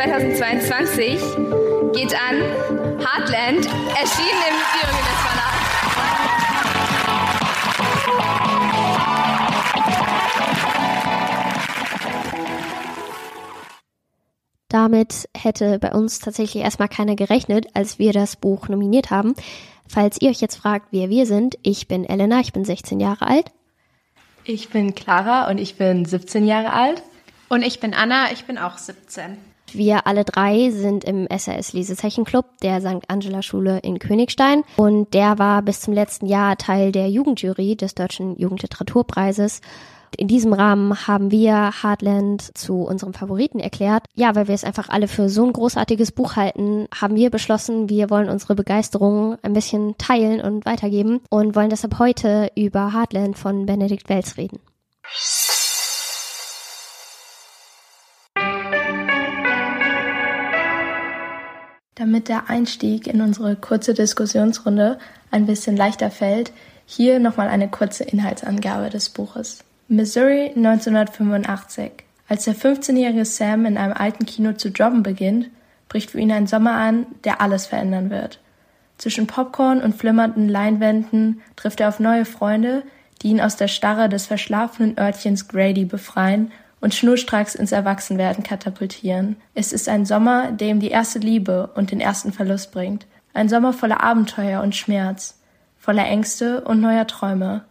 2022 geht an Heartland, erschienen im Diogenes Verlag. Damit hätte bei uns tatsächlich erstmal keiner gerechnet, als wir das Buch nominiert haben. Falls ihr euch jetzt fragt, wer wir sind, ich bin Elena, ich bin 16 Jahre alt. Ich bin Clara und ich bin 17 Jahre alt. Und ich bin Anna, ich bin auch 17. Wir alle drei sind im SAS Lesezeichenclub der St. Angela Schule in Königstein und der war bis zum letzten Jahr Teil der Jugendjury des Deutschen Jugendliteraturpreises in diesem Rahmen haben wir Heartland zu unserem Favoriten erklärt. Ja, weil wir es einfach alle für so ein großartiges Buch halten, haben wir beschlossen, wir wollen unsere Begeisterung ein bisschen teilen und weitergeben und wollen deshalb heute über Heartland von Benedikt Wells reden. Damit der Einstieg in unsere kurze Diskussionsrunde ein bisschen leichter fällt, hier nochmal eine kurze Inhaltsangabe des Buches. Missouri 1985. Als der 15-jährige Sam in einem alten Kino zu jobben beginnt, bricht für ihn ein Sommer an, der alles verändern wird. Zwischen Popcorn und flimmernden Leinwänden trifft er auf neue Freunde, die ihn aus der Starre des verschlafenen Örtchens Grady befreien und schnurstracks ins Erwachsenwerden katapultieren. Es ist ein Sommer, der ihm die erste Liebe und den ersten Verlust bringt. Ein Sommer voller Abenteuer und Schmerz, voller Ängste und neuer Träume.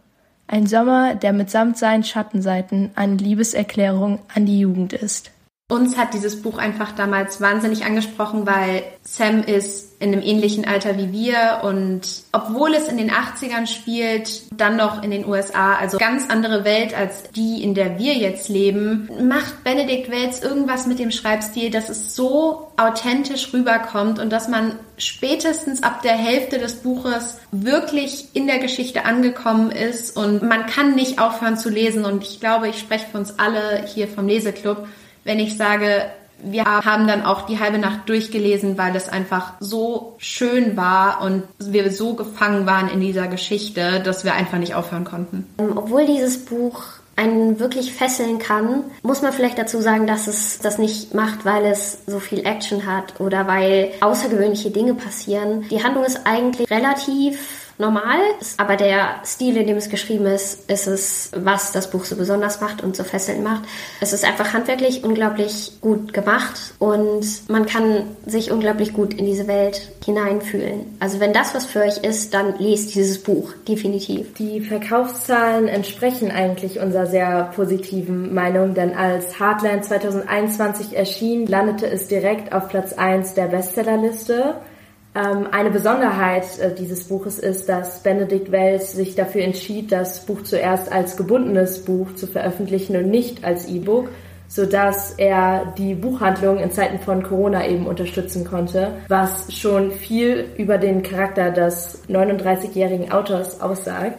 Ein Sommer, der mitsamt seinen Schattenseiten eine Liebeserklärung an die Jugend ist. Uns hat dieses Buch einfach damals wahnsinnig angesprochen, weil Sam ist in einem ähnlichen Alter wie wir und obwohl es in den 80ern spielt, dann noch in den USA, also ganz andere Welt als die, in der wir jetzt leben, macht Benedikt Wells irgendwas mit dem Schreibstil, dass es so authentisch rüberkommt und dass man spätestens ab der Hälfte des Buches wirklich in der Geschichte angekommen ist und man kann nicht aufhören zu lesen und ich glaube, ich spreche für uns alle hier vom Leseklub, wenn ich sage, wir haben dann auch die halbe Nacht durchgelesen, weil es einfach so schön war und wir so gefangen waren in dieser Geschichte, dass wir einfach nicht aufhören konnten. Ähm, obwohl dieses Buch einen wirklich fesseln kann, muss man vielleicht dazu sagen, dass es das nicht macht, weil es so viel Action hat oder weil außergewöhnliche Dinge passieren. Die Handlung ist eigentlich relativ normal, aber der Stil, in dem es geschrieben ist, ist es, was das Buch so besonders macht und so fesselnd macht. Es ist einfach handwerklich unglaublich gut gemacht und man kann sich unglaublich gut in diese Welt hineinfühlen. Also wenn das was für euch ist, dann lest dieses Buch, definitiv. Die Verkaufszahlen entsprechen eigentlich unserer sehr positiven Meinung, denn als Heartland 2021 erschien, landete es direkt auf Platz 1 der Bestsellerliste. Ähm, eine Besonderheit äh, dieses Buches ist, dass Benedict Wells sich dafür entschied, das Buch zuerst als gebundenes Buch zu veröffentlichen und nicht als E-Book, sodass er die Buchhandlung in Zeiten von Corona eben unterstützen konnte, was schon viel über den Charakter des 39-jährigen Autors aussagt.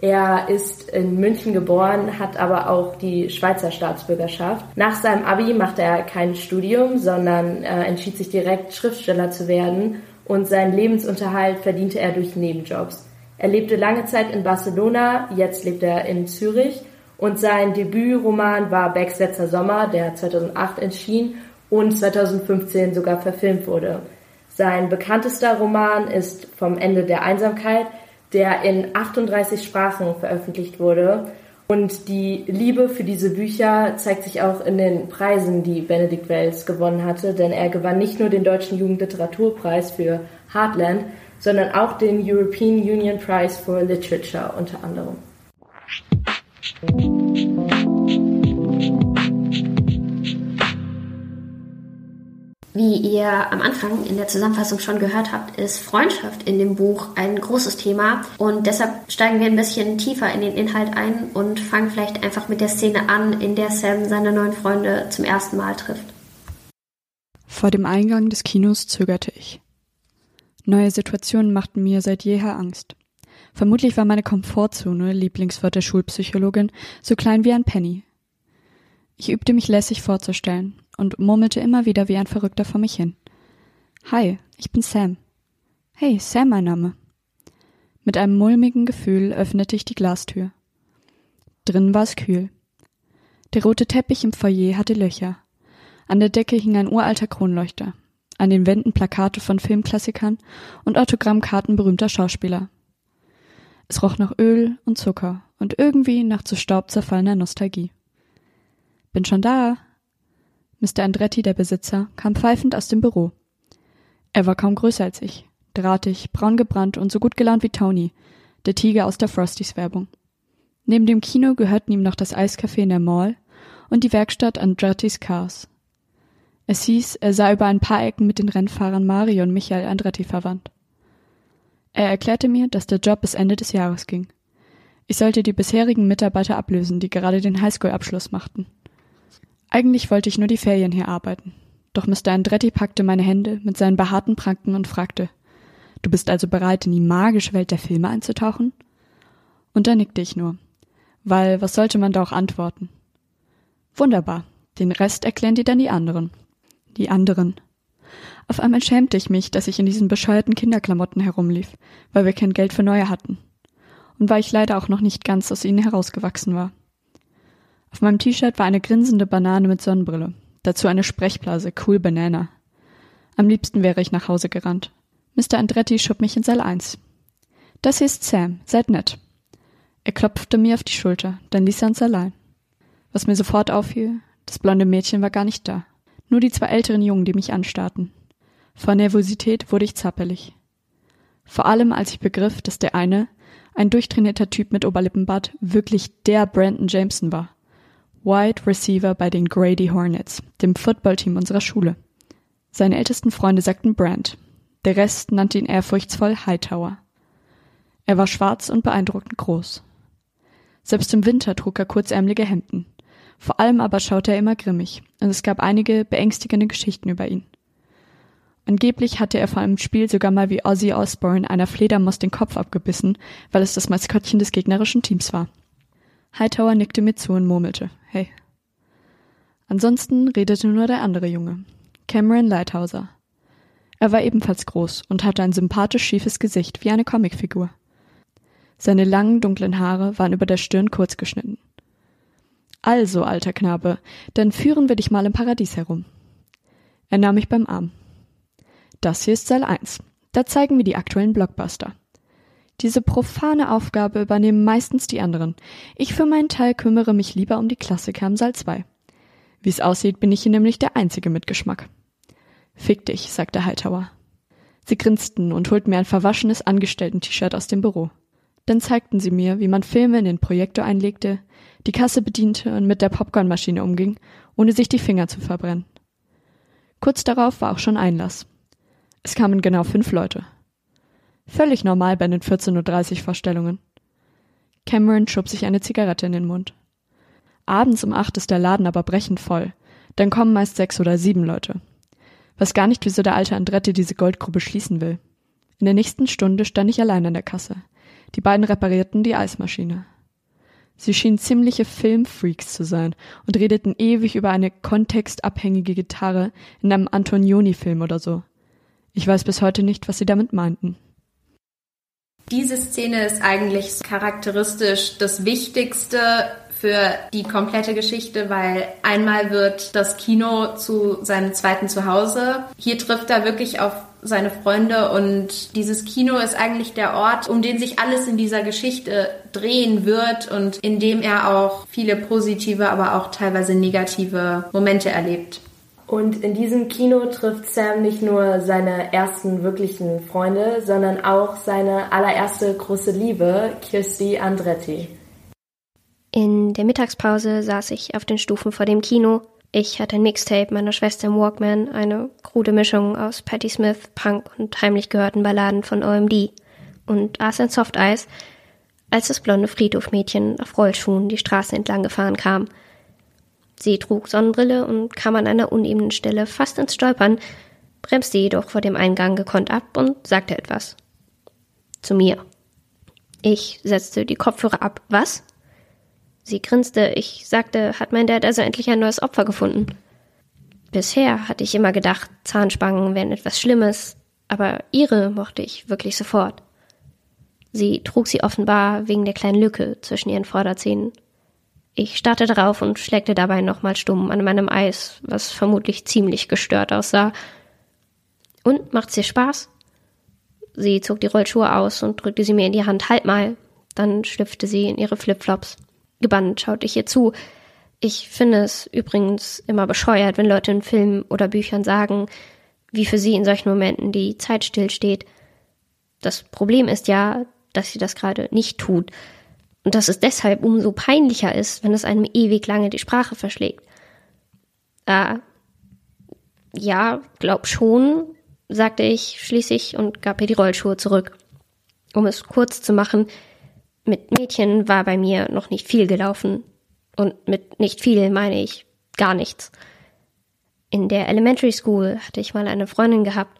Er ist in München geboren, hat aber auch die Schweizer Staatsbürgerschaft. Nach seinem Abi machte er kein Studium, sondern äh, entschied sich direkt Schriftsteller zu werden und seinen Lebensunterhalt verdiente er durch Nebenjobs. Er lebte lange Zeit in Barcelona, jetzt lebt er in Zürich und sein Debütroman war Becks letzter Sommer, der 2008 erschien und 2015 sogar verfilmt wurde. Sein bekanntester Roman ist Vom Ende der Einsamkeit, der in 38 Sprachen veröffentlicht wurde und die Liebe für diese Bücher zeigt sich auch in den Preisen, die Benedikt Wells gewonnen hatte, denn er gewann nicht nur den Deutschen Jugendliteraturpreis für Heartland, sondern auch den European Union Prize for Literature unter anderem. Wie ihr am Anfang in der Zusammenfassung schon gehört habt, ist Freundschaft in dem Buch ein großes Thema und deshalb steigen wir ein bisschen tiefer in den Inhalt ein und fangen vielleicht einfach mit der Szene an, in der Sam seine neuen Freunde zum ersten Mal trifft. Vor dem Eingang des Kinos zögerte ich. Neue Situationen machten mir seit jeher Angst. Vermutlich war meine Komfortzone, Lieblingswort der Schulpsychologin, so klein wie ein Penny. Ich übte mich lässig vorzustellen, und murmelte immer wieder wie ein Verrückter vor mich hin. Hi, ich bin Sam. Hey, Sam mein Name. Mit einem mulmigen Gefühl öffnete ich die Glastür. Drin war es kühl. Der rote Teppich im Foyer hatte Löcher. An der Decke hing ein uralter Kronleuchter. An den Wänden Plakate von Filmklassikern und Autogrammkarten berühmter Schauspieler. Es roch nach Öl und Zucker und irgendwie nach zu Staub zerfallener Nostalgie. Bin schon da. Mr. Andretti, der Besitzer, kam pfeifend aus dem Büro. Er war kaum größer als ich, drahtig, braun gebrannt und so gut gelaunt wie Tony, der Tiger aus der Frosties Werbung. Neben dem Kino gehörten ihm noch das Eiscafé in der Mall und die Werkstatt Andretti's Cars. Es hieß, er sei über ein paar Ecken mit den Rennfahrern Mario und Michael Andretti verwandt. Er erklärte mir, dass der Job bis Ende des Jahres ging. Ich sollte die bisherigen Mitarbeiter ablösen, die gerade den Highschool-Abschluss machten. Eigentlich wollte ich nur die Ferien hier arbeiten. Doch Mr. Andretti packte meine Hände mit seinen behaarten Pranken und fragte, Du bist also bereit, in die magische Welt der Filme einzutauchen? Und da nickte ich nur. Weil, was sollte man da auch antworten? Wunderbar. Den Rest erklären dir dann die anderen. Die anderen. Auf einmal schämte ich mich, dass ich in diesen bescheuerten Kinderklamotten herumlief, weil wir kein Geld für neue hatten. Und weil ich leider auch noch nicht ganz aus ihnen herausgewachsen war. Auf meinem T-Shirt war eine grinsende Banane mit Sonnenbrille. Dazu eine Sprechblase, cool Banana. Am liebsten wäre ich nach Hause gerannt. Mr. Andretti schob mich in Saal 1. Das hier ist Sam, seid nett. Er klopfte mir auf die Schulter, dann ließ er uns allein. Was mir sofort auffiel, das blonde Mädchen war gar nicht da. Nur die zwei älteren Jungen, die mich anstarrten. Vor Nervosität wurde ich zappelig. Vor allem, als ich begriff, dass der eine, ein durchtrainierter Typ mit Oberlippenbart, wirklich der Brandon Jameson war. Wide Receiver bei den Grady Hornets, dem Footballteam unserer Schule. Seine ältesten Freunde sagten Brand. Der Rest nannte ihn ehrfurchtsvoll Hightower. Er war schwarz und beeindruckend groß. Selbst im Winter trug er kurzärmelige Hemden. Vor allem aber schaute er immer grimmig, und es gab einige beängstigende Geschichten über ihn. Angeblich hatte er vor einem Spiel sogar mal wie Ozzy Osbourne einer Fledermaus den Kopf abgebissen, weil es das Maskottchen des gegnerischen Teams war. Hightower nickte mir zu und murmelte, hey. Ansonsten redete nur der andere Junge, Cameron Lighthouser. Er war ebenfalls groß und hatte ein sympathisch schiefes Gesicht wie eine Comicfigur. Seine langen, dunklen Haare waren über der Stirn kurz geschnitten. Also, alter Knabe, dann führen wir dich mal im Paradies herum. Er nahm mich beim Arm. Das hier ist Saal 1. Da zeigen wir die aktuellen Blockbuster. Diese profane Aufgabe übernehmen meistens die anderen. Ich für meinen Teil kümmere mich lieber um die Klassiker im Saal 2. Wie es aussieht, bin ich hier nämlich der Einzige mit Geschmack. Fick dich, sagte Hightower. Sie grinsten und holten mir ein verwaschenes Angestellten-T-Shirt aus dem Büro. Dann zeigten sie mir, wie man Filme in den Projektor einlegte, die Kasse bediente und mit der Popcornmaschine umging, ohne sich die Finger zu verbrennen. Kurz darauf war auch schon Einlass. Es kamen genau fünf Leute. Völlig normal bei den 14.30 Uhr Vorstellungen. Cameron schob sich eine Zigarette in den Mund. Abends um acht ist der Laden aber brechend voll. Dann kommen meist sechs oder sieben Leute. Weiß gar nicht, wieso der alte Andretti diese Goldgrube schließen will. In der nächsten Stunde stand ich allein an der Kasse. Die beiden reparierten die Eismaschine. Sie schienen ziemliche Filmfreaks zu sein und redeten ewig über eine kontextabhängige Gitarre in einem Antonioni-Film oder so. Ich weiß bis heute nicht, was sie damit meinten. Diese Szene ist eigentlich charakteristisch das Wichtigste für die komplette Geschichte, weil einmal wird das Kino zu seinem zweiten Zuhause. Hier trifft er wirklich auf seine Freunde und dieses Kino ist eigentlich der Ort, um den sich alles in dieser Geschichte drehen wird und in dem er auch viele positive, aber auch teilweise negative Momente erlebt. Und in diesem Kino trifft Sam nicht nur seine ersten wirklichen Freunde, sondern auch seine allererste große Liebe, Kirsty Andretti. In der Mittagspause saß ich auf den Stufen vor dem Kino ich hatte ein Mixtape meiner Schwester im Walkman, eine krude Mischung aus Patti Smith, Punk und heimlich gehörten Balladen von OMD und aß ein Softeis, als das blonde Friedhofmädchen auf Rollschuhen die Straße entlang gefahren kam. Sie trug Sonnenbrille und kam an einer unebenen Stelle fast ins Stolpern, bremste jedoch vor dem Eingang gekonnt ab und sagte etwas. Zu mir. Ich setzte die Kopfhörer ab. Was? Sie grinste. Ich sagte, hat mein Dad also endlich ein neues Opfer gefunden? Bisher hatte ich immer gedacht, Zahnspangen wären etwas Schlimmes, aber ihre mochte ich wirklich sofort. Sie trug sie offenbar wegen der kleinen Lücke zwischen ihren Vorderzähnen. Ich starrte drauf und schleckte dabei nochmal stumm an meinem Eis, was vermutlich ziemlich gestört aussah. Und macht's dir Spaß? Sie zog die Rollschuhe aus und drückte sie mir in die Hand. Halt mal. Dann schlüpfte sie in ihre Flipflops. Gebannt schaute ich ihr zu. Ich finde es übrigens immer bescheuert, wenn Leute in Filmen oder Büchern sagen, wie für sie in solchen Momenten die Zeit stillsteht. Das Problem ist ja, dass sie das gerade nicht tut. Und dass es deshalb umso peinlicher ist, wenn es einem ewig lange die Sprache verschlägt. Äh, ja, glaub schon, sagte ich schließlich und gab ihr die Rollschuhe zurück. Um es kurz zu machen, mit Mädchen war bei mir noch nicht viel gelaufen. Und mit nicht viel meine ich gar nichts. In der Elementary School hatte ich mal eine Freundin gehabt,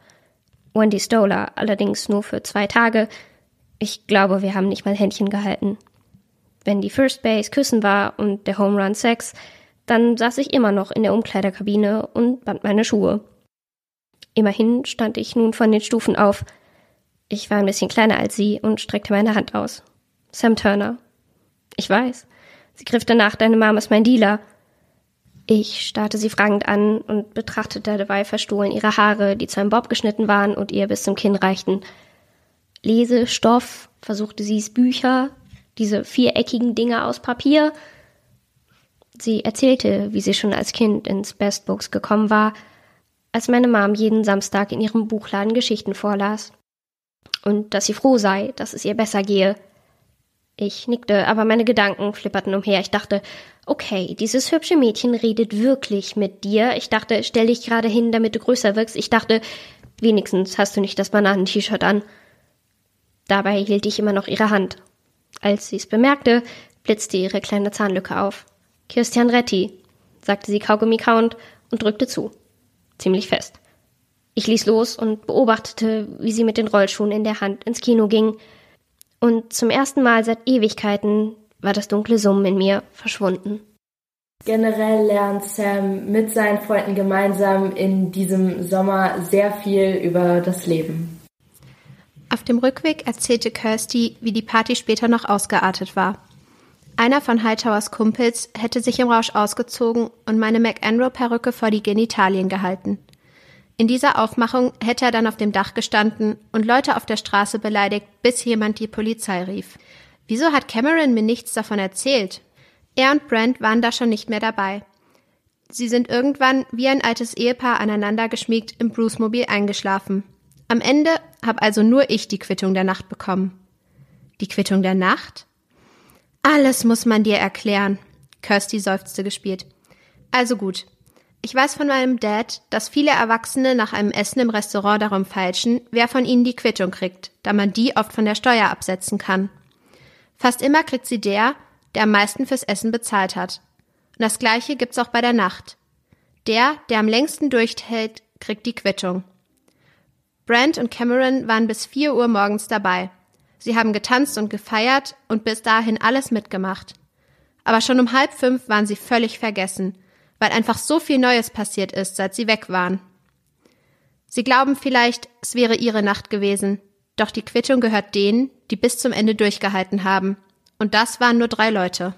Wendy Stoller, allerdings nur für zwei Tage. Ich glaube, wir haben nicht mal Händchen gehalten. Wenn die First Base Küssen war und der Home Run Sex, dann saß ich immer noch in der Umkleiderkabine und band meine Schuhe. Immerhin stand ich nun von den Stufen auf. Ich war ein bisschen kleiner als sie und streckte meine Hand aus. Sam Turner. Ich weiß. Sie griff danach, deine Mom ist mein Dealer. Ich starrte sie fragend an und betrachtete dabei verstohlen ihre Haare, die zu einem Bob geschnitten waren und ihr bis zum Kinn reichten. Lese, Stoff, versuchte sie es Bücher, diese viereckigen Dinger aus Papier. Sie erzählte, wie sie schon als Kind ins Best Books gekommen war, als meine Mom jeden Samstag in ihrem Buchladen Geschichten vorlas. Und dass sie froh sei, dass es ihr besser gehe. Ich nickte, aber meine Gedanken flipperten umher. Ich dachte, okay, dieses hübsche Mädchen redet wirklich mit dir. Ich dachte, stell dich gerade hin, damit du größer wirkst. Ich dachte, wenigstens hast du nicht das Bananen-T-Shirt an. Dabei hielt ich immer noch ihre Hand. Als sie es bemerkte, blitzte ihre kleine Zahnlücke auf. Christian Retti, sagte sie Kaugummi kauend und drückte zu ziemlich fest. Ich ließ los und beobachtete, wie sie mit den Rollschuhen in der Hand ins Kino ging. Und zum ersten Mal seit Ewigkeiten war das dunkle Summen in mir verschwunden. Generell lernt Sam mit seinen Freunden gemeinsam in diesem Sommer sehr viel über das Leben. Auf dem Rückweg erzählte Kirsty, wie die Party später noch ausgeartet war. Einer von Hightowers Kumpels hätte sich im Rausch ausgezogen und meine McEnroe-Perücke vor die Genitalien gehalten. In dieser Aufmachung hätte er dann auf dem Dach gestanden und Leute auf der Straße beleidigt, bis jemand die Polizei rief. Wieso hat Cameron mir nichts davon erzählt? Er und Brent waren da schon nicht mehr dabei. Sie sind irgendwann wie ein altes Ehepaar aneinander geschmiegt im Bruce-Mobil eingeschlafen. Am Ende habe also nur ich die Quittung der Nacht bekommen. Die Quittung der Nacht? Alles muss man dir erklären. Kirsty seufzte gespielt. Also gut. Ich weiß von meinem Dad, dass viele Erwachsene nach einem Essen im Restaurant darum feilschen, wer von ihnen die Quittung kriegt, da man die oft von der Steuer absetzen kann. Fast immer kriegt sie der, der am meisten fürs Essen bezahlt hat. Und das gleiche gibt's auch bei der Nacht. Der, der am längsten durchhält, kriegt die Quittung. Brent und Cameron waren bis vier Uhr morgens dabei. Sie haben getanzt und gefeiert und bis dahin alles mitgemacht. Aber schon um halb fünf waren sie völlig vergessen, weil einfach so viel Neues passiert ist, seit sie weg waren. Sie glauben vielleicht, es wäre ihre Nacht gewesen, doch die Quittung gehört denen, die bis zum Ende durchgehalten haben. Und das waren nur drei Leute.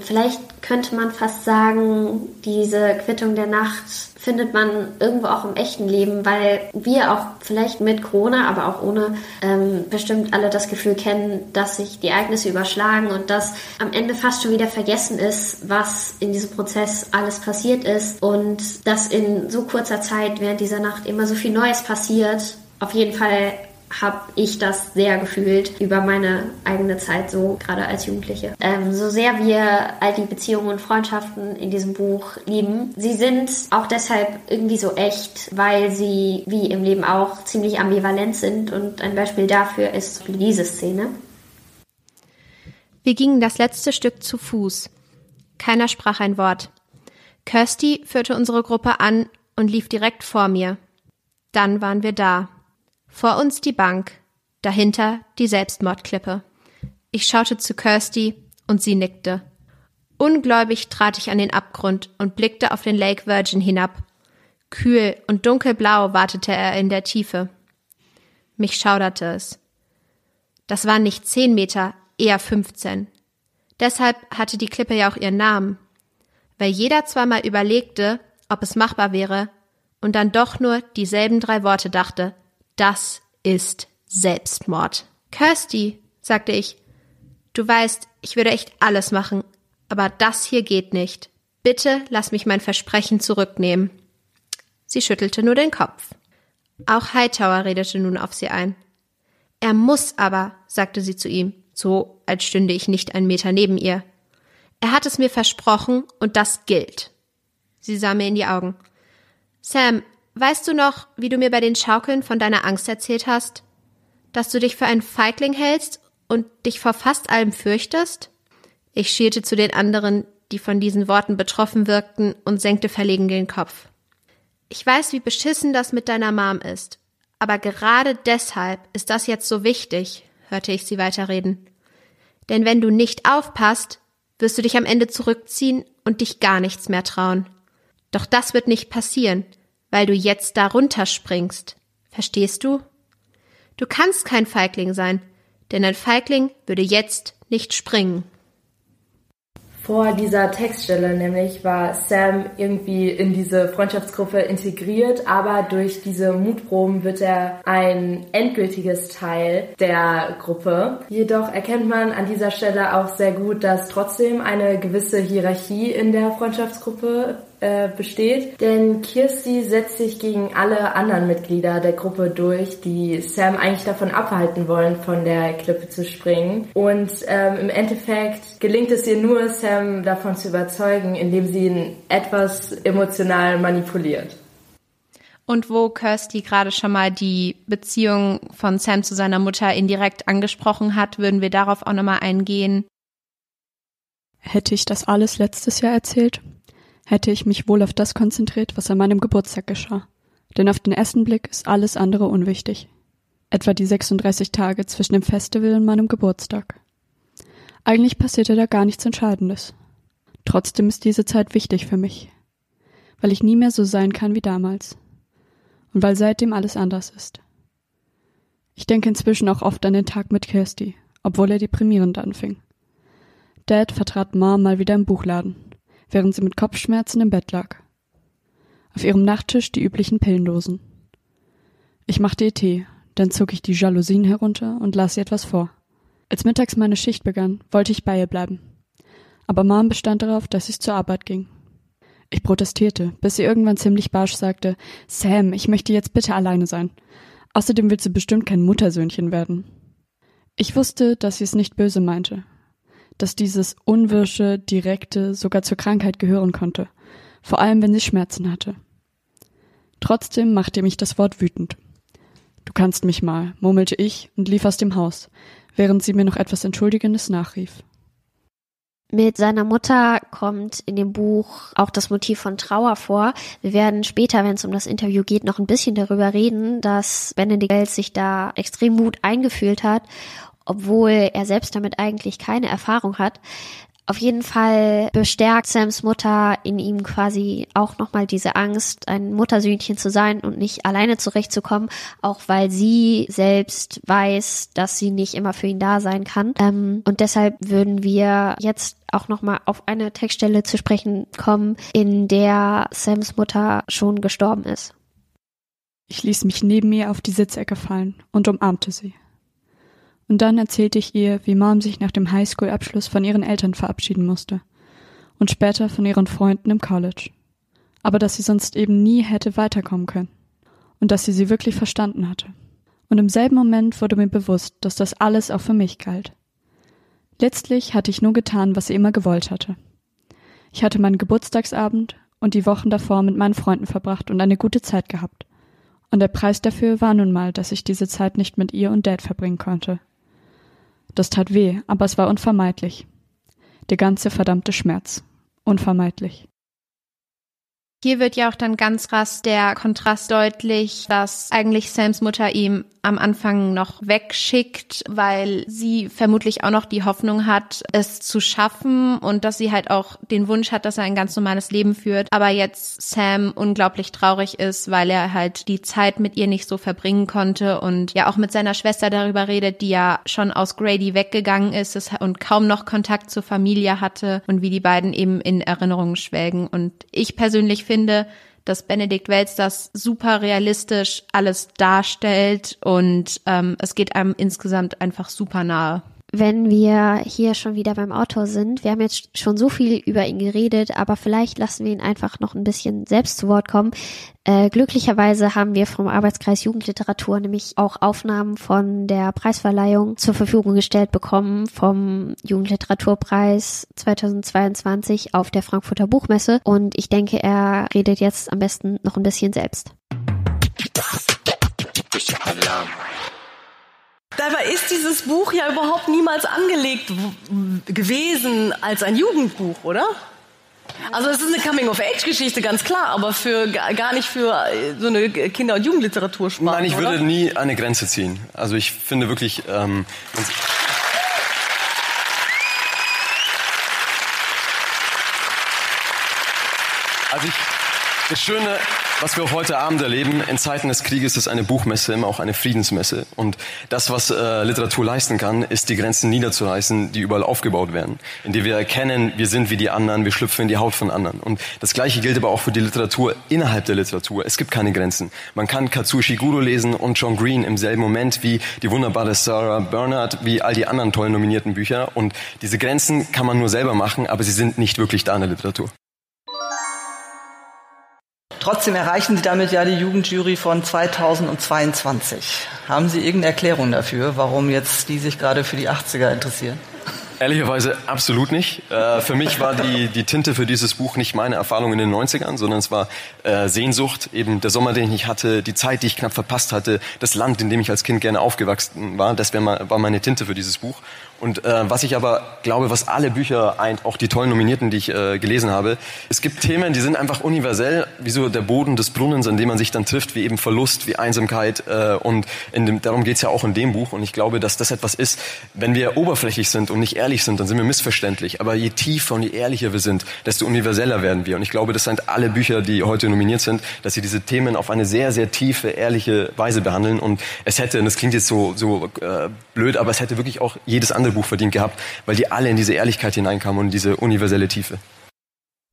Vielleicht könnte man fast sagen, diese Quittung der Nacht findet man irgendwo auch im echten Leben, weil wir auch vielleicht mit Corona, aber auch ohne, ähm, bestimmt alle das Gefühl kennen, dass sich die Ereignisse überschlagen und dass am Ende fast schon wieder vergessen ist, was in diesem Prozess alles passiert ist und dass in so kurzer Zeit während dieser Nacht immer so viel Neues passiert. Auf jeden Fall habe ich das sehr gefühlt über meine eigene Zeit so, gerade als Jugendliche. Ähm, so sehr wir all die Beziehungen und Freundschaften in diesem Buch lieben, sie sind auch deshalb irgendwie so echt, weil sie, wie im Leben auch, ziemlich ambivalent sind und ein Beispiel dafür ist diese Szene. Wir gingen das letzte Stück zu Fuß. Keiner sprach ein Wort. Kirsty führte unsere Gruppe an und lief direkt vor mir. Dann waren wir da. Vor uns die Bank, dahinter die Selbstmordklippe. Ich schaute zu Kirsty und sie nickte. Ungläubig trat ich an den Abgrund und blickte auf den Lake Virgin hinab. Kühl und dunkelblau wartete er in der Tiefe. Mich schauderte es. Das waren nicht zehn Meter, eher fünfzehn. Deshalb hatte die Klippe ja auch ihren Namen. Weil jeder zweimal überlegte, ob es machbar wäre, und dann doch nur dieselben drei Worte dachte. Das ist Selbstmord. Kirsty, sagte ich, du weißt, ich würde echt alles machen, aber das hier geht nicht. Bitte lass mich mein Versprechen zurücknehmen. Sie schüttelte nur den Kopf. Auch Hightower redete nun auf sie ein. Er muss aber, sagte sie zu ihm, so als stünde ich nicht einen Meter neben ihr. Er hat es mir versprochen und das gilt. Sie sah mir in die Augen. Sam, weißt du noch, wie du mir bei den Schaukeln von deiner Angst erzählt hast? Dass du dich für einen Feigling hältst und dich vor fast allem fürchtest? Ich schielte zu den anderen, die von diesen Worten betroffen wirkten, und senkte verlegen den Kopf. Ich weiß, wie beschissen das mit deiner Mom ist, aber gerade deshalb ist das jetzt so wichtig, hörte ich sie weiterreden. Denn wenn du nicht aufpasst, wirst du dich am Ende zurückziehen und dich gar nichts mehr trauen. Doch das wird nicht passieren, weil du jetzt darunter springst. Verstehst du? Du kannst kein Feigling sein, denn ein Feigling würde jetzt nicht springen. Vor dieser Textstelle nämlich war Sam irgendwie in diese Freundschaftsgruppe integriert, aber durch diese Mutproben wird er ein endgültiges Teil der Gruppe. Jedoch erkennt man an dieser Stelle auch sehr gut, dass trotzdem eine gewisse Hierarchie in der Freundschaftsgruppe äh, besteht. Denn Kirsty setzt sich gegen alle anderen Mitglieder der Gruppe durch, die Sam eigentlich davon abhalten wollen, von der Klippe zu springen. Und ähm, im Endeffekt gelingt es ihr nur, Sam davon zu überzeugen, indem sie ihn etwas emotional manipuliert. Und wo Kirsty gerade schon mal die Beziehung von Sam zu seiner Mutter indirekt angesprochen hat, würden wir darauf auch nochmal eingehen. Hätte ich das alles letztes Jahr erzählt? Hätte ich mich wohl auf das konzentriert, was an meinem Geburtstag geschah. Denn auf den ersten Blick ist alles andere unwichtig. Etwa die 36 Tage zwischen dem Festival und meinem Geburtstag. Eigentlich passierte da gar nichts Entscheidendes. Trotzdem ist diese Zeit wichtig für mich, weil ich nie mehr so sein kann wie damals. Und weil seitdem alles anders ist. Ich denke inzwischen auch oft an den Tag mit Kirsty, obwohl er deprimierend anfing. Dad vertrat Mom mal wieder im Buchladen während sie mit Kopfschmerzen im Bett lag. Auf ihrem Nachttisch die üblichen Pillendosen. Ich machte ihr Tee, dann zog ich die Jalousien herunter und las ihr etwas vor. Als mittags meine Schicht begann, wollte ich bei ihr bleiben. Aber Mom bestand darauf, dass ich zur Arbeit ging. Ich protestierte, bis sie irgendwann ziemlich barsch sagte, Sam, ich möchte jetzt bitte alleine sein. Außerdem willst du bestimmt kein Muttersöhnchen werden. Ich wusste, dass sie es nicht böse meinte, dass dieses unwirsche, direkte sogar zur Krankheit gehören konnte, vor allem wenn sie Schmerzen hatte. Trotzdem machte mich das Wort wütend. Du kannst mich mal, murmelte ich und lief aus dem Haus, während sie mir noch etwas Entschuldigendes nachrief. Mit seiner Mutter kommt in dem Buch auch das Motiv von Trauer vor. Wir werden später, wenn es um das Interview geht, noch ein bisschen darüber reden, dass Benedikt sich da extrem gut eingefühlt hat obwohl er selbst damit eigentlich keine Erfahrung hat. Auf jeden Fall bestärkt Sams Mutter in ihm quasi auch nochmal diese Angst, ein Muttersöhnchen zu sein und nicht alleine zurechtzukommen, auch weil sie selbst weiß, dass sie nicht immer für ihn da sein kann. Ähm, und deshalb würden wir jetzt auch nochmal auf eine Textstelle zu sprechen kommen, in der Sams Mutter schon gestorben ist. Ich ließ mich neben ihr auf die Sitzecke fallen und umarmte sie. Und dann erzählte ich ihr, wie Mom sich nach dem Highschool-Abschluss von ihren Eltern verabschieden musste und später von ihren Freunden im College. Aber dass sie sonst eben nie hätte weiterkommen können und dass sie sie wirklich verstanden hatte. Und im selben Moment wurde mir bewusst, dass das alles auch für mich galt. Letztlich hatte ich nur getan, was sie immer gewollt hatte. Ich hatte meinen Geburtstagsabend und die Wochen davor mit meinen Freunden verbracht und eine gute Zeit gehabt. Und der Preis dafür war nun mal, dass ich diese Zeit nicht mit ihr und Dad verbringen konnte. Das tat weh, aber es war unvermeidlich. Der ganze verdammte Schmerz. Unvermeidlich. Hier wird ja auch dann ganz krass der Kontrast deutlich, dass eigentlich Sams Mutter ihm am Anfang noch wegschickt, weil sie vermutlich auch noch die Hoffnung hat, es zu schaffen und dass sie halt auch den Wunsch hat, dass er ein ganz normales Leben führt. Aber jetzt Sam unglaublich traurig ist, weil er halt die Zeit mit ihr nicht so verbringen konnte und ja auch mit seiner Schwester darüber redet, die ja schon aus Grady weggegangen ist und kaum noch Kontakt zur Familie hatte und wie die beiden eben in Erinnerungen schwelgen. Und ich persönlich finde, dass Benedikt Welz das super realistisch alles darstellt und ähm, es geht einem insgesamt einfach super nahe wenn wir hier schon wieder beim Autor sind. Wir haben jetzt schon so viel über ihn geredet, aber vielleicht lassen wir ihn einfach noch ein bisschen selbst zu Wort kommen. Äh, glücklicherweise haben wir vom Arbeitskreis Jugendliteratur nämlich auch Aufnahmen von der Preisverleihung zur Verfügung gestellt bekommen vom Jugendliteraturpreis 2022 auf der Frankfurter Buchmesse. Und ich denke, er redet jetzt am besten noch ein bisschen selbst. Dabei ist dieses Buch ja überhaupt niemals angelegt gewesen als ein Jugendbuch, oder? Also es ist eine Coming-of-Age-Geschichte, ganz klar, aber für gar nicht für äh, so eine Kinder- und Jugendliteratur spannend. Nein, ich oder? würde nie eine Grenze ziehen. Also ich finde wirklich. Ähm, also ich, das Schöne, was wir heute Abend erleben, in Zeiten des Krieges ist eine Buchmesse immer auch eine Friedensmesse. Und das, was äh, Literatur leisten kann, ist die Grenzen niederzureißen, die überall aufgebaut werden. Indem wir erkennen, wir sind wie die anderen, wir schlüpfen in die Haut von anderen. Und das Gleiche gilt aber auch für die Literatur innerhalb der Literatur. Es gibt keine Grenzen. Man kann Katsuo Ishiguro lesen und John Green im selben Moment wie die wunderbare Sarah Bernhardt, wie all die anderen tollen nominierten Bücher. Und diese Grenzen kann man nur selber machen, aber sie sind nicht wirklich da in der Literatur. Trotzdem erreichen Sie damit ja die Jugendjury von 2022. Haben Sie irgendeine Erklärung dafür, warum jetzt die sich gerade für die 80er interessieren? Ehrlicherweise absolut nicht. Äh, für mich war die, die Tinte für dieses Buch nicht meine Erfahrung in den 90ern, sondern es war äh, Sehnsucht, eben der Sommer, den ich nicht hatte, die Zeit, die ich knapp verpasst hatte, das Land, in dem ich als Kind gerne aufgewachsen war. Das war meine Tinte für dieses Buch. Und äh, was ich aber glaube, was alle Bücher eint, auch die tollen Nominierten, die ich äh, gelesen habe, es gibt Themen, die sind einfach universell, wie so der Boden des Brunnens, an dem man sich dann trifft, wie eben Verlust, wie Einsamkeit. Äh, und in dem, darum geht's ja auch in dem Buch. Und ich glaube, dass das etwas ist, wenn wir oberflächlich sind und nicht ehrlich sind, dann sind wir missverständlich. Aber je tiefer und je ehrlicher wir sind, desto universeller werden wir. Und ich glaube, das sind alle Bücher, die heute nominiert sind, dass sie diese Themen auf eine sehr, sehr tiefe, ehrliche Weise behandeln. Und es hätte, und das klingt jetzt so, so äh, blöd, aber es hätte wirklich auch jedes andere Buch verdient gehabt, weil die alle in diese Ehrlichkeit hineinkamen und diese universelle Tiefe.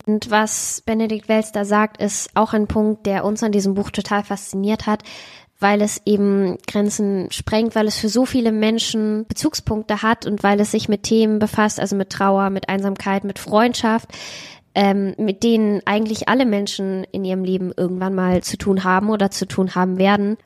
Und was Benedikt Welz da sagt, ist auch ein Punkt, der uns an diesem Buch total fasziniert hat, weil es eben Grenzen sprengt, weil es für so viele Menschen Bezugspunkte hat und weil es sich mit Themen befasst, also mit Trauer, mit Einsamkeit, mit Freundschaft, ähm, mit denen eigentlich alle Menschen in ihrem Leben irgendwann mal zu tun haben oder zu tun haben werden.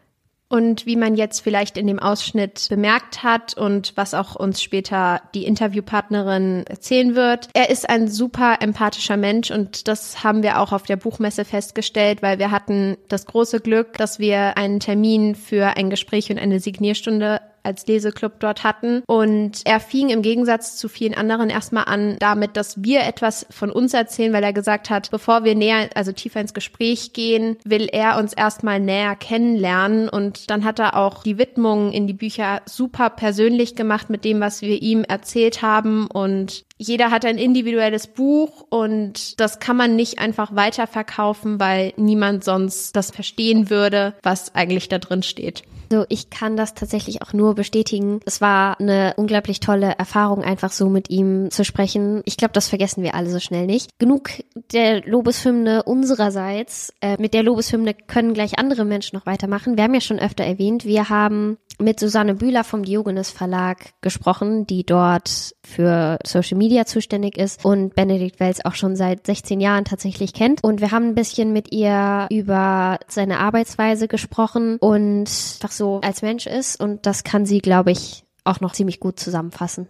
Und wie man jetzt vielleicht in dem Ausschnitt bemerkt hat und was auch uns später die Interviewpartnerin erzählen wird, er ist ein super empathischer Mensch und das haben wir auch auf der Buchmesse festgestellt, weil wir hatten das große Glück, dass wir einen Termin für ein Gespräch und eine Signierstunde als Leseclub dort hatten. Und er fing im Gegensatz zu vielen anderen erstmal an damit, dass wir etwas von uns erzählen, weil er gesagt hat, bevor wir näher, also tiefer ins Gespräch gehen, will er uns erstmal näher kennenlernen. Und dann hat er auch die Widmungen in die Bücher super persönlich gemacht mit dem, was wir ihm erzählt haben. Und jeder hat ein individuelles Buch und das kann man nicht einfach weiterverkaufen, weil niemand sonst das verstehen würde, was eigentlich da drin steht. Also ich kann das tatsächlich auch nur bestätigen. Es war eine unglaublich tolle Erfahrung, einfach so mit ihm zu sprechen. Ich glaube, das vergessen wir alle so schnell nicht. Genug der Lobeshymne unsererseits. Äh, mit der Lobeshymne können gleich andere Menschen noch weitermachen. Wir haben ja schon öfter erwähnt, wir haben mit Susanne Bühler vom Diogenes Verlag gesprochen, die dort für Social Media zuständig ist und Benedikt Wells auch schon seit 16 Jahren tatsächlich kennt. Und wir haben ein bisschen mit ihr über seine Arbeitsweise gesprochen und einfach so als Mensch ist. Und das kann sie, glaube ich, auch noch ziemlich gut zusammenfassen.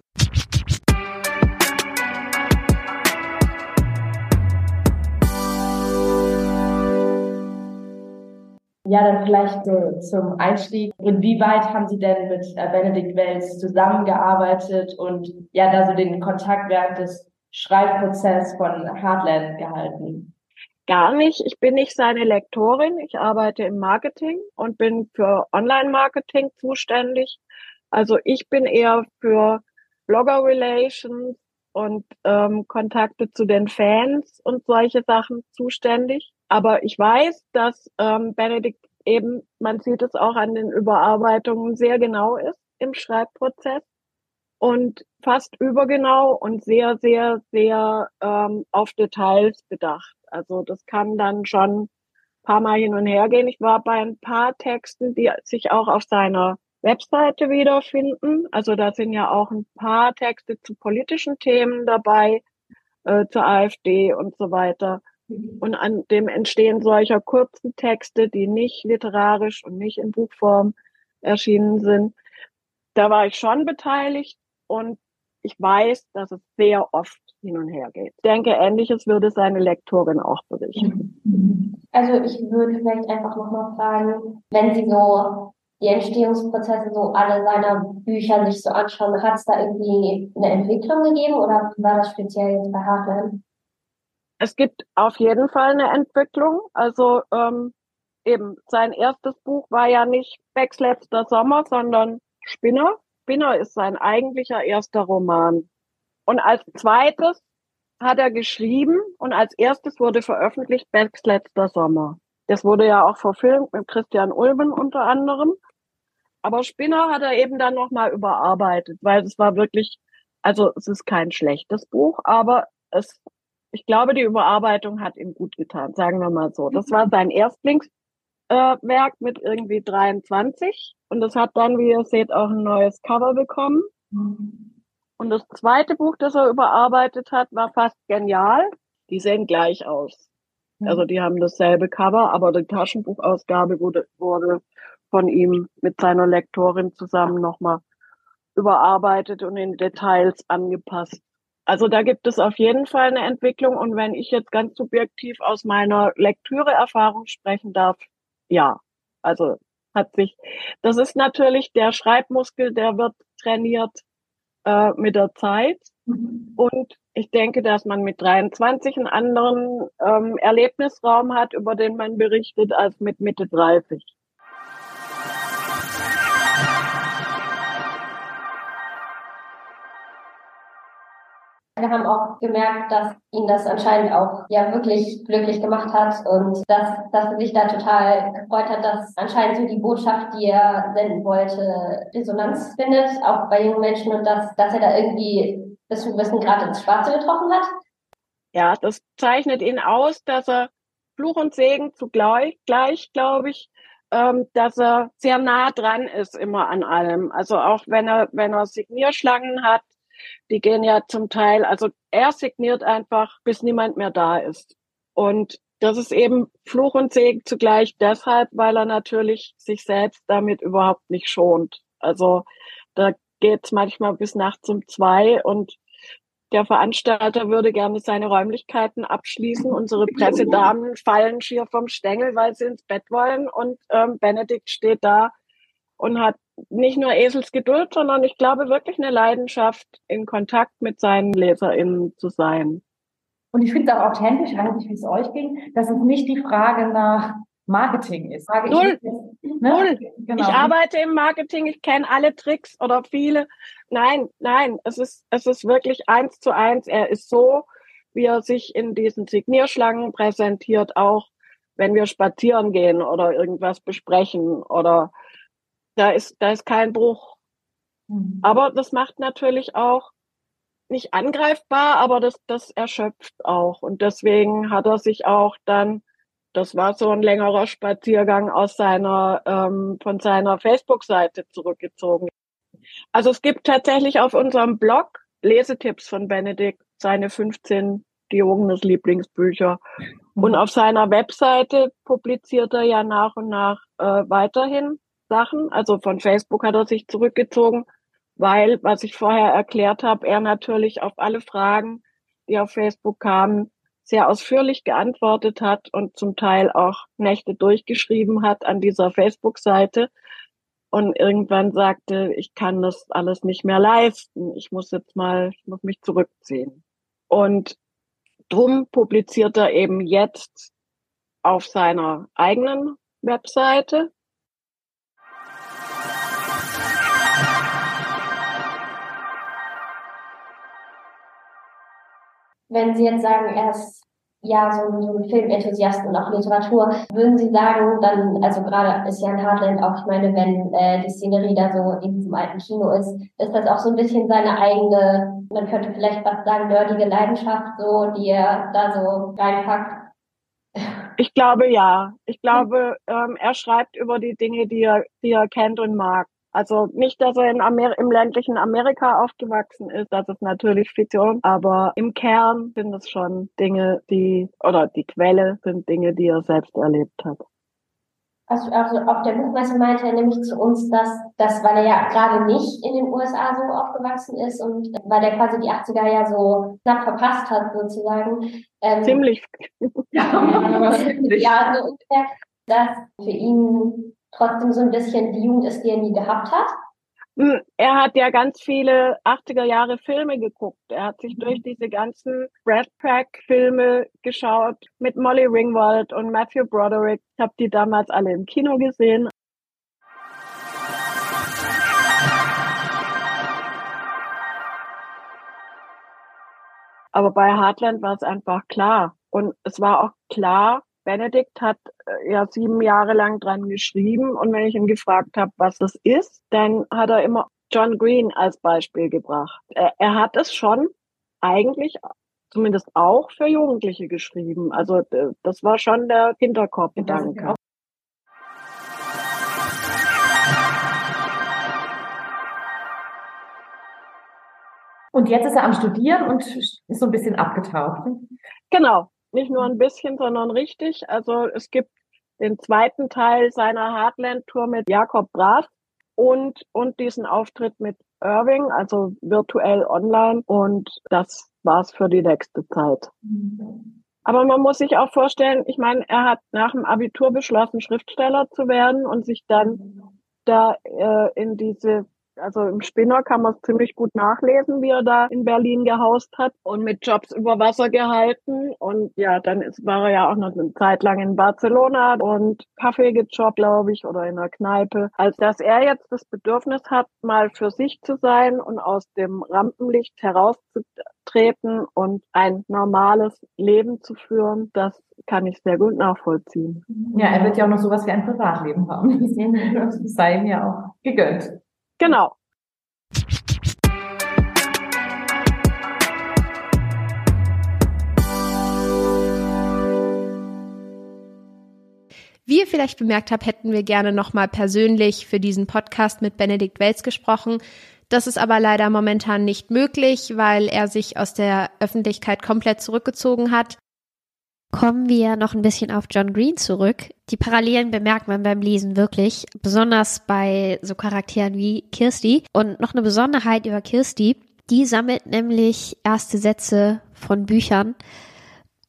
Ja, dann vielleicht so zum Einstieg. Inwieweit haben Sie denn mit äh, Benedikt Wells zusammengearbeitet und ja, da so den Kontakt während des Schreibprozesses von Heartland gehalten? Gar nicht. Ich bin nicht seine Lektorin. Ich arbeite im Marketing und bin für Online-Marketing zuständig. Also ich bin eher für Blogger Relations und ähm, Kontakte zu den Fans und solche Sachen zuständig. Aber ich weiß, dass ähm, Benedikt eben, man sieht es auch an den Überarbeitungen, sehr genau ist im Schreibprozess und fast übergenau und sehr, sehr, sehr ähm, auf Details bedacht. Also das kann dann schon ein paar Mal hin und her gehen. Ich war bei ein paar Texten, die sich auch auf seiner Webseite wiederfinden. Also da sind ja auch ein paar Texte zu politischen Themen dabei, äh, zur AfD und so weiter. Und an dem Entstehen solcher kurzen Texte, die nicht literarisch und nicht in Buchform erschienen sind, da war ich schon beteiligt und ich weiß, dass es sehr oft hin und her geht. Ich denke, ähnliches würde seine Lektorin auch berichten. Also ich würde vielleicht einfach nochmal fragen, wenn Sie so die Entstehungsprozesse so alle seiner Bücher sich so anschauen, hat es da irgendwie eine Entwicklung gegeben oder war das speziell jetzt bei Hartmann? Es gibt auf jeden Fall eine Entwicklung. Also ähm, eben sein erstes Buch war ja nicht Becks letzter Sommer, sondern Spinner. Spinner ist sein eigentlicher erster Roman. Und als zweites hat er geschrieben und als erstes wurde veröffentlicht Becks letzter Sommer. Das wurde ja auch verfilmt mit Christian Ulben unter anderem. Aber Spinner hat er eben dann nochmal überarbeitet, weil es war wirklich, also es ist kein schlechtes Buch, aber es, ich glaube, die Überarbeitung hat ihm gut getan, sagen wir mal so. Das war sein Erstlingswerk äh, mit irgendwie 23 und das hat dann, wie ihr seht, auch ein neues Cover bekommen. Und das zweite Buch, das er überarbeitet hat, war fast genial. Die sehen gleich aus. Also die haben dasselbe Cover, aber die Taschenbuchausgabe wurde, wurde von ihm mit seiner Lektorin zusammen nochmal überarbeitet und in Details angepasst. Also da gibt es auf jeden Fall eine Entwicklung. Und wenn ich jetzt ganz subjektiv aus meiner Lektüreerfahrung sprechen darf, ja. Also hat sich, das ist natürlich der Schreibmuskel, der wird trainiert äh, mit der Zeit. Mhm. Und ich denke, dass man mit 23 einen anderen ähm, Erlebnisraum hat, über den man berichtet, als mit Mitte 30. Wir haben auch gemerkt, dass ihn das anscheinend auch ja wirklich glücklich gemacht hat und dass, dass er sich da total gefreut hat, dass anscheinend so die Botschaft, die er senden wollte, Resonanz findet, auch bei jungen Menschen und dass, dass er da irgendwie bis zu einem gewissen ins Schwarze getroffen hat. Ja, das zeichnet ihn aus, dass er Fluch und Segen zugleich, gleich, glaube ich, ähm, dass er sehr nah dran ist immer an allem. Also auch wenn er, wenn er Signierschlangen hat, die gehen ja zum Teil, also er signiert einfach, bis niemand mehr da ist. Und das ist eben Fluch und Segen zugleich deshalb, weil er natürlich sich selbst damit überhaupt nicht schont. Also da geht's manchmal bis nachts um zwei und der Veranstalter würde gerne seine Räumlichkeiten abschließen. Unsere Pressedamen fallen schier vom Stängel, weil sie ins Bett wollen. Und ähm, Benedikt steht da und hat nicht nur Eselsgeduld, sondern ich glaube wirklich eine Leidenschaft, in Kontakt mit seinen LeserInnen zu sein. Und ich finde es auch authentisch, ich weiß nicht, wie es euch ging, dass es nicht die Frage nach Marketing ist. Frage Null. Ich, ne? Null. Genau. Ich arbeite im Marketing, ich kenne alle Tricks oder viele. Nein, nein, es ist, es ist wirklich eins zu eins. Er ist so, wie er sich in diesen Signierschlangen präsentiert, auch wenn wir spazieren gehen oder irgendwas besprechen oder da ist, da ist kein Bruch. Mhm. Aber das macht natürlich auch nicht angreifbar, aber das, das erschöpft auch. Und deswegen hat er sich auch dann, das war so ein längerer Spaziergang aus seiner, ähm, von seiner Facebook-Seite zurückgezogen. Also es gibt tatsächlich auf unserem Blog Lesetipps von Benedikt, seine 15 Diogenes Lieblingsbücher. Mhm. Und auf seiner Webseite publiziert er ja nach und nach äh, weiterhin Sachen. Also von Facebook hat er sich zurückgezogen, weil, was ich vorher erklärt habe, er natürlich auf alle Fragen, die auf Facebook kamen, sehr ausführlich geantwortet hat und zum Teil auch Nächte durchgeschrieben hat an dieser Facebook-Seite und irgendwann sagte, ich kann das alles nicht mehr leisten. Ich muss jetzt mal, ich muss mich zurückziehen. Und drum publiziert er eben jetzt auf seiner eigenen Webseite. Wenn Sie jetzt sagen, er ist ja so ein, so ein Filmenthusiast und auch Literatur, würden Sie sagen, dann, also gerade ist ja in Heartland auch, ich meine, wenn äh, die Szenerie da so in diesem alten Kino ist, ist das auch so ein bisschen seine eigene, man könnte vielleicht fast sagen, nerdige Leidenschaft, so, die er da so reinpackt? Ich glaube ja. Ich glaube, ähm, er schreibt über die Dinge, die er, die er kennt und mag. Also nicht, dass er in Amer im ländlichen Amerika aufgewachsen ist, das ist natürlich Fiktion, aber im Kern sind es schon Dinge, die, oder die Quelle sind Dinge, die er selbst erlebt hat. Also, also auf der Buchmesse meinte er nämlich zu uns, dass, dass weil er ja gerade nicht in den USA so aufgewachsen ist und weil er quasi die 80er ja so knapp verpasst hat sozusagen. Ähm, Ziemlich. ja, so ungefähr, dass für ihn trotzdem so ein bisschen die Jugend ist, die er nie gehabt hat? Hm, er hat ja ganz viele 80er Jahre Filme geguckt. Er hat sich durch diese ganzen Brad Pack Filme geschaut mit Molly Ringwald und Matthew Broderick. Ich habe die damals alle im Kino gesehen. Aber bei Heartland war es einfach klar. Und es war auch klar, Benedikt hat äh, ja sieben Jahre lang dran geschrieben und wenn ich ihn gefragt habe, was das ist, dann hat er immer John Green als Beispiel gebracht. Er, er hat es schon eigentlich zumindest auch für Jugendliche geschrieben. Also das war schon der Hinterkopfgedanke. Und jetzt ist er am Studieren und ist so ein bisschen abgetaucht. Genau, nicht nur ein bisschen, sondern richtig. Also es gibt den zweiten Teil seiner Heartland-Tour mit Jakob Braff und, und diesen Auftritt mit Irving, also virtuell online. Und das war's für die nächste Zeit. Aber man muss sich auch vorstellen, ich meine, er hat nach dem Abitur beschlossen, Schriftsteller zu werden und sich dann da äh, in diese also im Spinner kann man es ziemlich gut nachlesen, wie er da in Berlin gehaust hat und mit Jobs über Wasser gehalten. Und ja, dann ist, war er ja auch noch eine Zeit lang in Barcelona und Kaffee gejobbt, glaube ich, oder in einer Kneipe. Als dass er jetzt das Bedürfnis hat, mal für sich zu sein und aus dem Rampenlicht herauszutreten und ein normales Leben zu führen, das kann ich sehr gut nachvollziehen. Ja, er wird ja auch noch sowas wie ein Privatleben haben. Das sei ihm ja auch gegönnt. Genau. Wie ihr vielleicht bemerkt habt, hätten wir gerne nochmal persönlich für diesen Podcast mit Benedikt Welz gesprochen. Das ist aber leider momentan nicht möglich, weil er sich aus der Öffentlichkeit komplett zurückgezogen hat. Kommen wir noch ein bisschen auf John Green zurück. Die Parallelen bemerkt man beim Lesen wirklich, besonders bei so Charakteren wie Kirsty. Und noch eine Besonderheit über Kirsty, die sammelt nämlich erste Sätze von Büchern.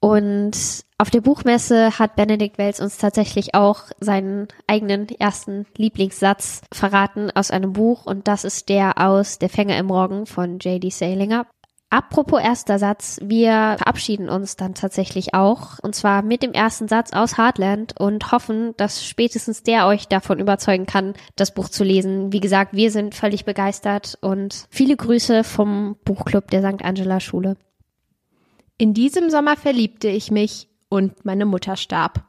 Und auf der Buchmesse hat Benedikt Wells uns tatsächlich auch seinen eigenen ersten Lieblingssatz verraten aus einem Buch und das ist der aus Der Fänger im Morgen von J.D. Salinger. Apropos erster Satz, wir verabschieden uns dann tatsächlich auch und zwar mit dem ersten Satz aus Heartland und hoffen, dass spätestens der euch davon überzeugen kann, das Buch zu lesen. Wie gesagt, wir sind völlig begeistert und viele Grüße vom Buchclub der St. Angela Schule. In diesem Sommer verliebte ich mich und meine Mutter starb.